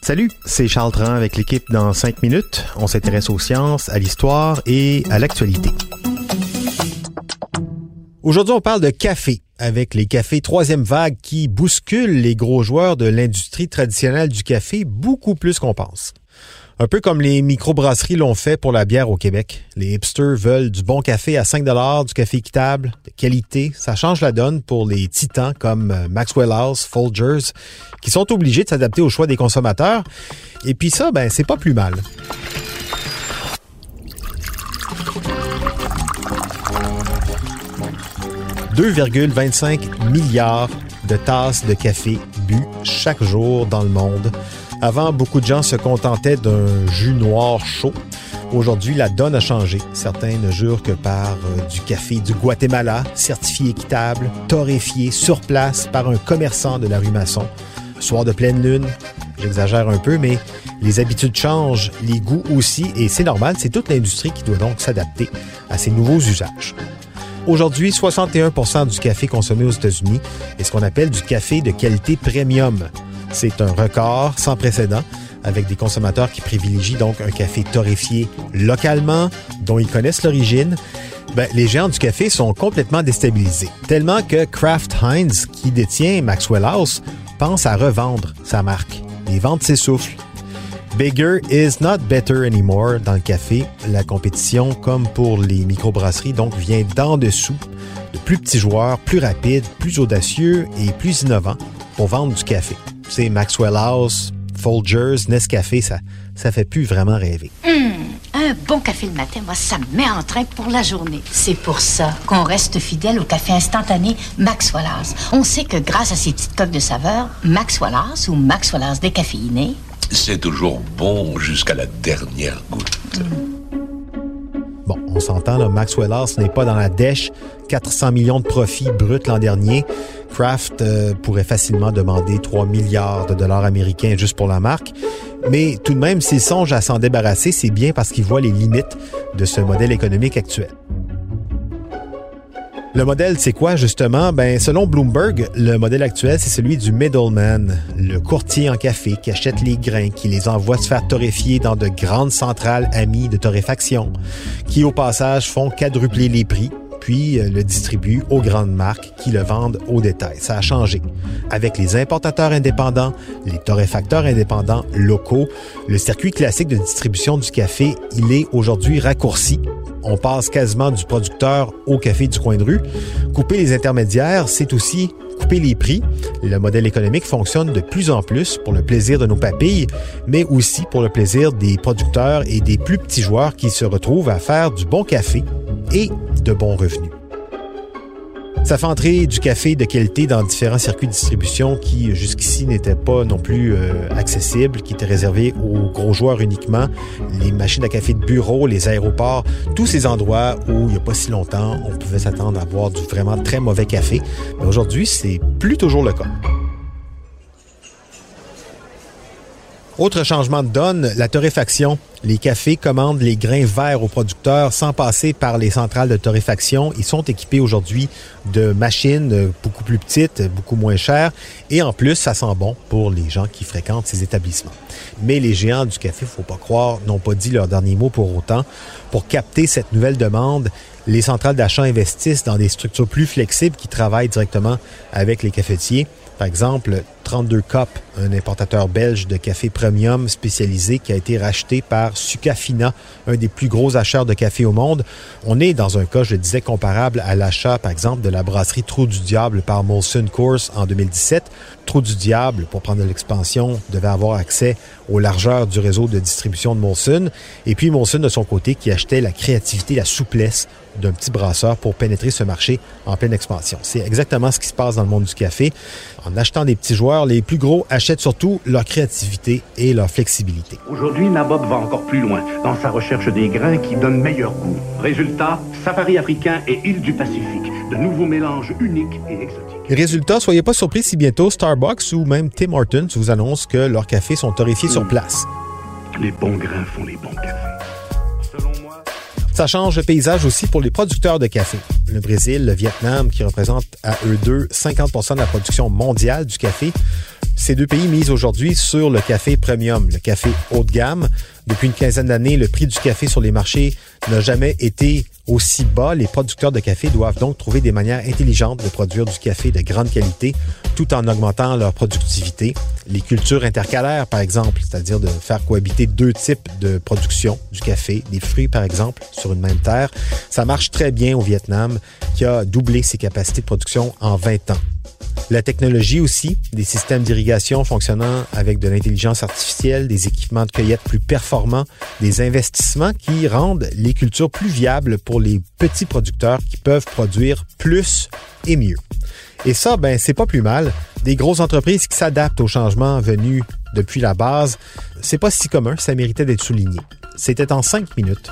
Salut, c'est Charles Tran avec l'équipe dans 5 minutes. On s'intéresse aux sciences, à l'histoire et à l'actualité. Aujourd'hui, on parle de café, avec les cafés troisième vague qui bousculent les gros joueurs de l'industrie traditionnelle du café beaucoup plus qu'on pense. Un peu comme les microbrasseries l'ont fait pour la bière au Québec. Les hipsters veulent du bon café à 5 du café équitable, de qualité. Ça change la donne pour les titans comme euh, Maxwell House, Folgers, qui sont obligés de s'adapter aux choix des consommateurs. Et puis ça, ben, c'est pas plus mal. « 2,25 milliards de tasses de café bu chaque jour dans le monde. Avant, beaucoup de gens se contentaient d'un jus noir chaud. Aujourd'hui, la donne a changé. Certains ne jurent que par euh, du café du Guatemala, certifié équitable, torréfié sur place par un commerçant de la rue Masson. Soir de pleine lune, j'exagère un peu, mais les habitudes changent, les goûts aussi, et c'est normal, c'est toute l'industrie qui doit donc s'adapter à ces nouveaux usages. Aujourd'hui, 61 du café consommé aux États-Unis est ce qu'on appelle du café de qualité premium. C'est un record sans précédent avec des consommateurs qui privilégient donc un café torréfié localement, dont ils connaissent l'origine. Ben, les géants du café sont complètement déstabilisés, tellement que Kraft Heinz, qui détient Maxwell House, pense à revendre sa marque. Les ventes s'essoufflent. Bigger is not better anymore dans le café. La compétition, comme pour les microbrasseries, donc vient d'en dessous. De plus petits joueurs, plus rapides, plus audacieux et plus innovants pour vendre du café. C'est Maxwell House, Folgers, Nescafé, ça, ça fait plus vraiment rêver. Hum, un bon café le matin, moi, ça me met en train pour la journée. C'est pour ça qu'on reste fidèle au café instantané Maxwell House. On sait que grâce à ces petites coques de saveur, Maxwell House ou Maxwell House décaféiné, c'est toujours bon jusqu'à la dernière goutte. Bon, on s'entend, là, Maxwell House n'est pas dans la dèche. 400 millions de profits bruts l'an dernier. Kraft euh, pourrait facilement demander 3 milliards de dollars américains juste pour la marque. Mais tout de même, s'il songe à s'en débarrasser, c'est bien parce qu'il voit les limites de ce modèle économique actuel. Le modèle, c'est quoi justement? Ben, selon Bloomberg, le modèle actuel, c'est celui du middleman, le courtier en café qui achète les grains, qui les envoie se faire torréfier dans de grandes centrales amies de torréfaction, qui au passage font quadrupler les prix puis euh, le distribue aux grandes marques qui le vendent au détail. Ça a changé. Avec les importateurs indépendants, les torréfacteurs indépendants locaux, le circuit classique de distribution du café, il est aujourd'hui raccourci. On passe quasiment du producteur au café du coin de rue. Couper les intermédiaires, c'est aussi couper les prix. Le modèle économique fonctionne de plus en plus pour le plaisir de nos papilles, mais aussi pour le plaisir des producteurs et des plus petits joueurs qui se retrouvent à faire du bon café et de bons revenus. Ça fait entrer du café de qualité dans différents circuits de distribution qui jusqu'ici n'étaient pas non plus euh, accessibles, qui étaient réservés aux gros joueurs uniquement, les machines à café de bureau, les aéroports, tous ces endroits où il n'y a pas si longtemps on pouvait s'attendre à boire du vraiment très mauvais café. Mais aujourd'hui, c'est plus toujours le cas. Autre changement de donne, la torréfaction. Les cafés commandent les grains verts aux producteurs sans passer par les centrales de torréfaction. Ils sont équipés aujourd'hui de machines beaucoup plus petites, beaucoup moins chères. Et en plus, ça sent bon pour les gens qui fréquentent ces établissements. Mais les géants du café, faut pas croire, n'ont pas dit leur dernier mot pour autant. Pour capter cette nouvelle demande, les centrales d'achat investissent dans des structures plus flexibles qui travaillent directement avec les cafetiers. Par exemple, 32 Cup, un importateur belge de café premium spécialisé qui a été racheté par Sucafina, un des plus gros acheteurs de café au monde. On est dans un cas, je disais, comparable à l'achat, par exemple, de la brasserie Trou du Diable par Molson Coors en 2017. Trou du Diable, pour prendre l'expansion, devait avoir accès aux largeurs du réseau de distribution de Molson. Et puis Molson, de son côté, qui achetait la créativité, la souplesse d'un petit brasseur pour pénétrer ce marché en pleine expansion. C'est exactement ce qui se passe dans le monde du café. En achetant des petits joueurs, les plus gros achètent surtout leur créativité et leur flexibilité. Aujourd'hui, Nabob va encore plus loin dans sa recherche des grains qui donnent meilleur goût. Résultat, safari africain et île du Pacifique, de nouveaux mélanges uniques et exotiques. Résultat, soyez pas surpris si bientôt Starbucks ou même Tim Hortons vous annoncent que leurs cafés sont torréfiés sur place. Les bons grains font les bons cafés. Ça change le paysage aussi pour les producteurs de café. Le Brésil, le Vietnam, qui représentent à eux deux 50% de la production mondiale du café, ces deux pays misent aujourd'hui sur le café premium, le café haut de gamme. Depuis une quinzaine d'années, le prix du café sur les marchés n'a jamais été aussi bas. Les producteurs de café doivent donc trouver des manières intelligentes de produire du café de grande qualité tout en augmentant leur productivité. Les cultures intercalaires, par exemple, c'est-à-dire de faire cohabiter deux types de production du café, des fruits, par exemple, sur une même terre, ça marche très bien au Vietnam, qui a doublé ses capacités de production en 20 ans. La technologie aussi, des systèmes d'irrigation fonctionnant avec de l'intelligence artificielle, des équipements de cueillette plus performants, des investissements qui rendent les cultures plus viables pour les petits producteurs qui peuvent produire plus et mieux. Et ça, ben, c'est pas plus mal. Des grosses entreprises qui s'adaptent aux changements venus depuis la base, c'est pas si commun, ça méritait d'être souligné. C'était en cinq minutes.